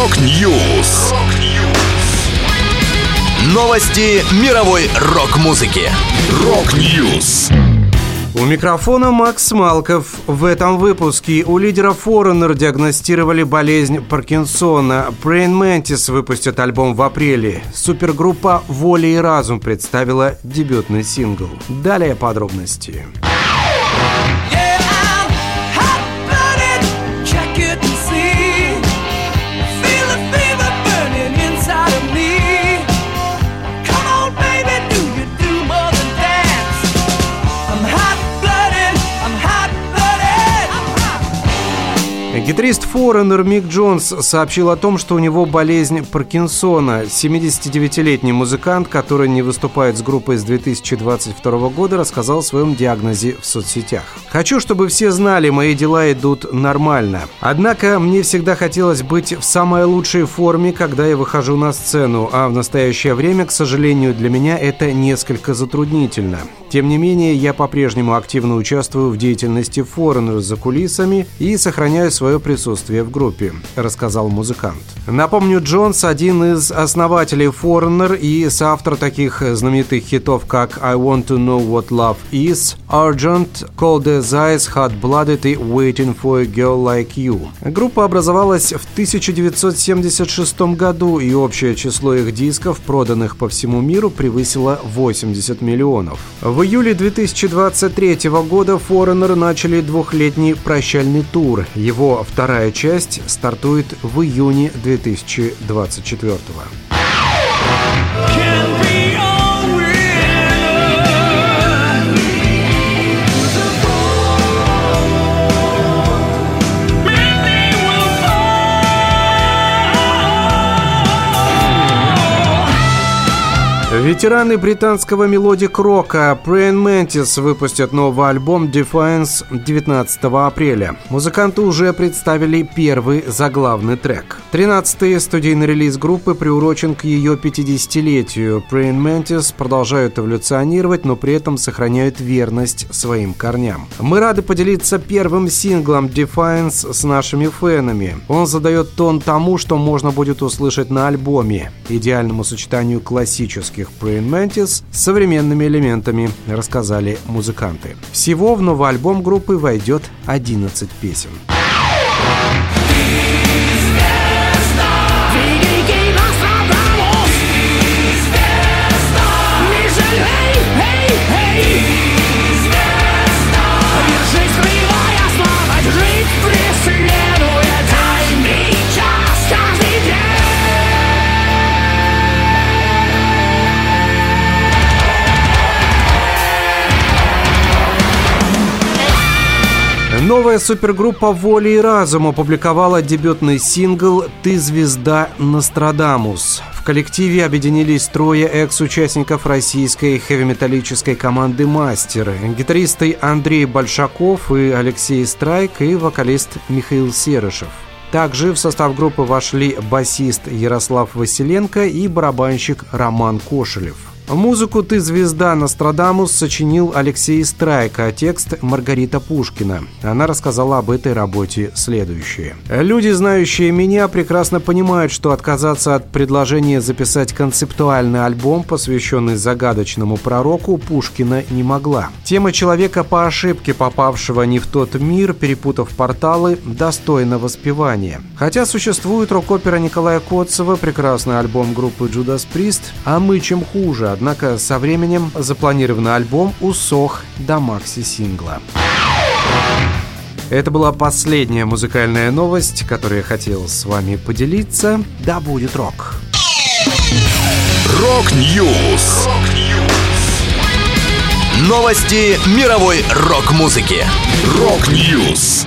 Rock News. Новости мировой рок-музыки. Rock News. У микрофона Макс Малков. В этом выпуске у лидера Foreigner диагностировали болезнь Паркинсона. Praying Mantis выпустят альбом в апреле. Супергруппа «Воля и разум» представила дебютный сингл. Далее подробности. Гитарист Foreigner Мик Джонс сообщил о том, что у него болезнь Паркинсона. 79-летний музыкант, который не выступает с группой с 2022 года, рассказал о своем диагнозе в соцсетях. «Хочу, чтобы все знали, мои дела идут нормально. Однако мне всегда хотелось быть в самой лучшей форме, когда я выхожу на сцену, а в настоящее время, к сожалению, для меня это несколько затруднительно. Тем не менее, я по-прежнему активно участвую в деятельности Foreigner за кулисами и сохраняю свое присутствие в группе, рассказал музыкант. Напомню, Джонс один из основателей Foreigner и соавтор таких знаменитых хитов, как I Want to Know What Love Is, Argent, Cold as Ice, Hot Blooded и Waiting for a Girl Like You. Группа образовалась в 1976 году, и общее число их дисков, проданных по всему миру, превысило 80 миллионов. В июле 2023 года Foreigner начали двухлетний прощальный тур. Его вторая часть стартует в июне 2024 года. Ветераны британского мелодик-рока Praying Mantis выпустят новый альбом Defiance 19 апреля. Музыканты уже представили первый заглавный трек. 13-й студийный релиз группы приурочен к ее 50-летию. Praying Mantis продолжают эволюционировать, но при этом сохраняют верность своим корням. Мы рады поделиться первым синглом Defiance с нашими фенами. Он задает тон тому, что можно будет услышать на альбоме, идеальному сочетанию классических Praying Mantis с современными элементами, рассказали музыканты. Всего в новый альбом группы войдет 11 песен. Новая супергруппа «Воли и разум» опубликовала дебютный сингл «Ты звезда Нострадамус». В коллективе объединились трое экс-участников российской хэви-металлической команды «Мастер». Гитаристы Андрей Большаков и Алексей Страйк и вокалист Михаил Серышев. Также в состав группы вошли басист Ярослав Василенко и барабанщик Роман Кошелев. Музыку «Ты звезда» Нострадамус сочинил Алексей Страйка, а текст Маргарита Пушкина. Она рассказала об этой работе следующее. «Люди, знающие меня, прекрасно понимают, что отказаться от предложения записать концептуальный альбом, посвященный загадочному пророку, Пушкина не могла. Тема человека по ошибке, попавшего не в тот мир, перепутав порталы, достойна воспевания. Хотя существует рок-опера Николая Котцева, прекрасный альбом группы Judas Priest, а мы чем хуже, Однако со временем запланированный альбом усох до макси-сингла. Это была последняя музыкальная новость, которую я хотел с вами поделиться. Да будет рок! Рок-Ньюс! Новости мировой рок-музыки. Рок-Ньюс!